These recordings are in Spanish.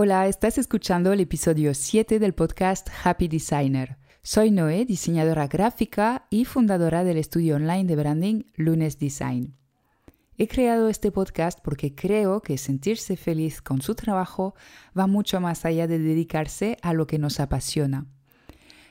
Hola, estás escuchando el episodio 7 del podcast Happy Designer. Soy Noé, diseñadora gráfica y fundadora del estudio online de branding Lunes Design. He creado este podcast porque creo que sentirse feliz con su trabajo va mucho más allá de dedicarse a lo que nos apasiona.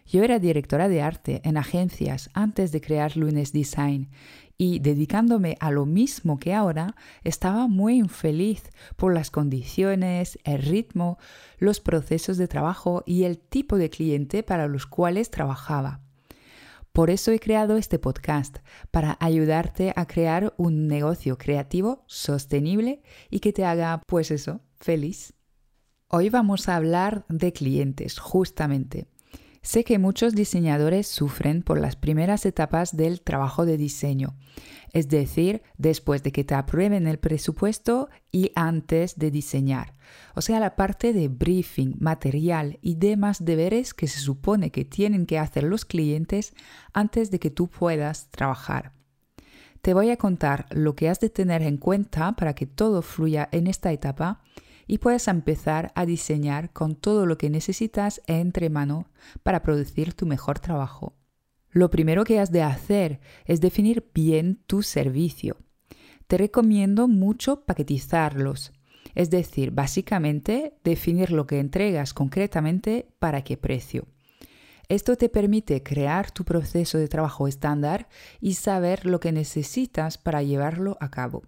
Yo era directora de arte en agencias antes de crear Lunes Design y dedicándome a lo mismo que ahora, estaba muy infeliz por las condiciones, el ritmo, los procesos de trabajo y el tipo de cliente para los cuales trabajaba. Por eso he creado este podcast, para ayudarte a crear un negocio creativo, sostenible y que te haga, pues eso, feliz. Hoy vamos a hablar de clientes, justamente. Sé que muchos diseñadores sufren por las primeras etapas del trabajo de diseño, es decir, después de que te aprueben el presupuesto y antes de diseñar, o sea, la parte de briefing, material y demás deberes que se supone que tienen que hacer los clientes antes de que tú puedas trabajar. Te voy a contar lo que has de tener en cuenta para que todo fluya en esta etapa y puedes empezar a diseñar con todo lo que necesitas entre mano para producir tu mejor trabajo. Lo primero que has de hacer es definir bien tu servicio. Te recomiendo mucho paquetizarlos, es decir, básicamente definir lo que entregas concretamente para qué precio. Esto te permite crear tu proceso de trabajo estándar y saber lo que necesitas para llevarlo a cabo.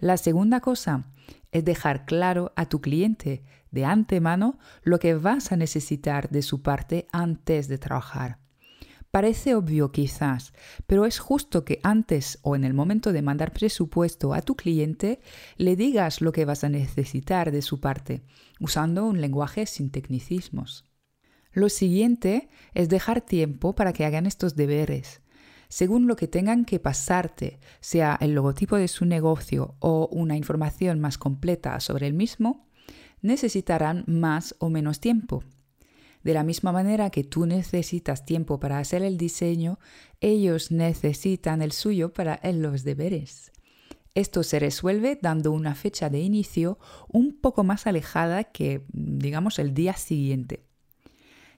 La segunda cosa es dejar claro a tu cliente de antemano lo que vas a necesitar de su parte antes de trabajar. Parece obvio quizás, pero es justo que antes o en el momento de mandar presupuesto a tu cliente le digas lo que vas a necesitar de su parte, usando un lenguaje sin tecnicismos. Lo siguiente es dejar tiempo para que hagan estos deberes según lo que tengan que pasarte, sea el logotipo de su negocio o una información más completa sobre el mismo, necesitarán más o menos tiempo. De la misma manera que tú necesitas tiempo para hacer el diseño, ellos necesitan el suyo para los deberes. Esto se resuelve dando una fecha de inicio un poco más alejada que, digamos, el día siguiente.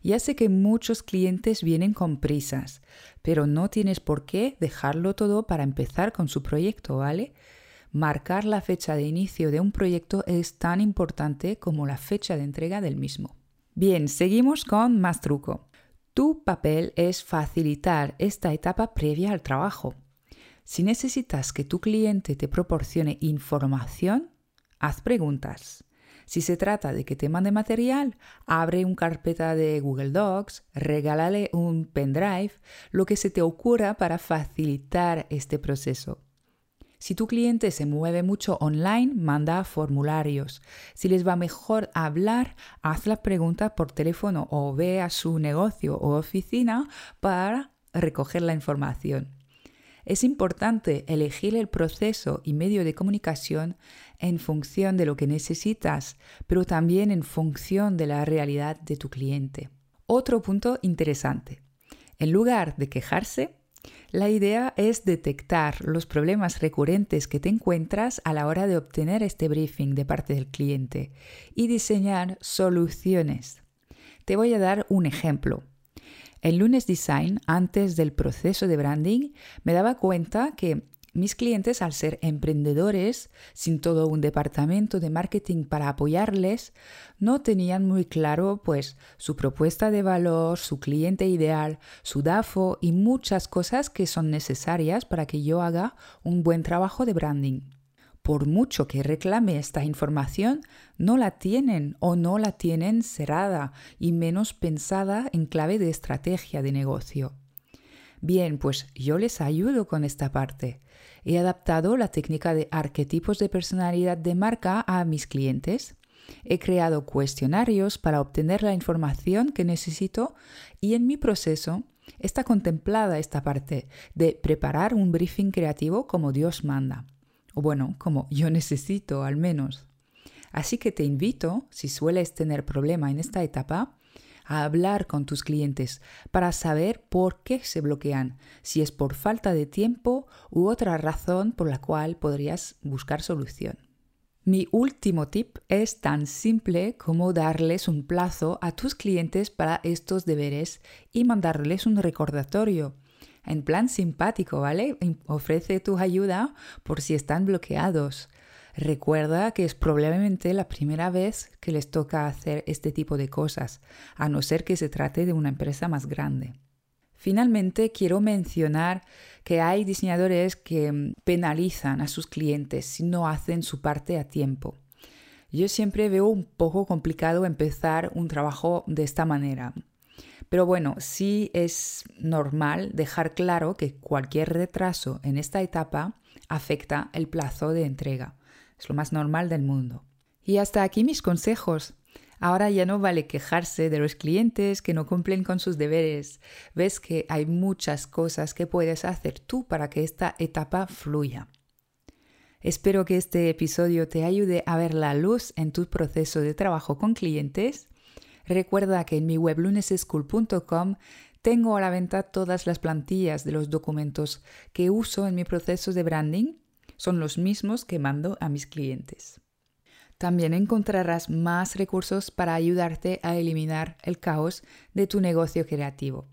Ya sé que muchos clientes vienen con prisas, pero no tienes por qué dejarlo todo para empezar con su proyecto, ¿vale? Marcar la fecha de inicio de un proyecto es tan importante como la fecha de entrega del mismo. Bien, seguimos con más truco. Tu papel es facilitar esta etapa previa al trabajo. Si necesitas que tu cliente te proporcione información, haz preguntas. Si se trata de que te mande material, abre una carpeta de Google Docs, regálale un pendrive, lo que se te ocurra para facilitar este proceso. Si tu cliente se mueve mucho online, manda formularios. Si les va mejor hablar, haz la pregunta por teléfono o ve a su negocio o oficina para recoger la información. Es importante elegir el proceso y medio de comunicación en función de lo que necesitas, pero también en función de la realidad de tu cliente. Otro punto interesante. En lugar de quejarse, la idea es detectar los problemas recurrentes que te encuentras a la hora de obtener este briefing de parte del cliente y diseñar soluciones. Te voy a dar un ejemplo. El lunes design, antes del proceso de branding, me daba cuenta que mis clientes, al ser emprendedores, sin todo un departamento de marketing para apoyarles, no tenían muy claro pues su propuesta de valor, su cliente ideal, su DAFO y muchas cosas que son necesarias para que yo haga un buen trabajo de branding por mucho que reclame esta información, no la tienen o no la tienen cerrada y menos pensada en clave de estrategia de negocio. Bien, pues yo les ayudo con esta parte. He adaptado la técnica de arquetipos de personalidad de marca a mis clientes. He creado cuestionarios para obtener la información que necesito y en mi proceso está contemplada esta parte de preparar un briefing creativo como Dios manda o bueno, como yo necesito al menos. Así que te invito, si sueles tener problema en esta etapa, a hablar con tus clientes para saber por qué se bloquean, si es por falta de tiempo u otra razón por la cual podrías buscar solución. Mi último tip es tan simple como darles un plazo a tus clientes para estos deberes y mandarles un recordatorio. En plan simpático, ¿vale? Ofrece tu ayuda por si están bloqueados. Recuerda que es probablemente la primera vez que les toca hacer este tipo de cosas, a no ser que se trate de una empresa más grande. Finalmente, quiero mencionar que hay diseñadores que mm, penalizan a sus clientes si no hacen su parte a tiempo. Yo siempre veo un poco complicado empezar un trabajo de esta manera. Pero bueno, sí es normal dejar claro que cualquier retraso en esta etapa afecta el plazo de entrega. Es lo más normal del mundo. Y hasta aquí mis consejos. Ahora ya no vale quejarse de los clientes que no cumplen con sus deberes. Ves que hay muchas cosas que puedes hacer tú para que esta etapa fluya. Espero que este episodio te ayude a ver la luz en tu proceso de trabajo con clientes. Recuerda que en mi web luneseschool.com tengo a la venta todas las plantillas de los documentos que uso en mi proceso de branding. Son los mismos que mando a mis clientes. También encontrarás más recursos para ayudarte a eliminar el caos de tu negocio creativo.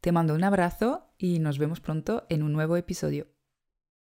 Te mando un abrazo y nos vemos pronto en un nuevo episodio.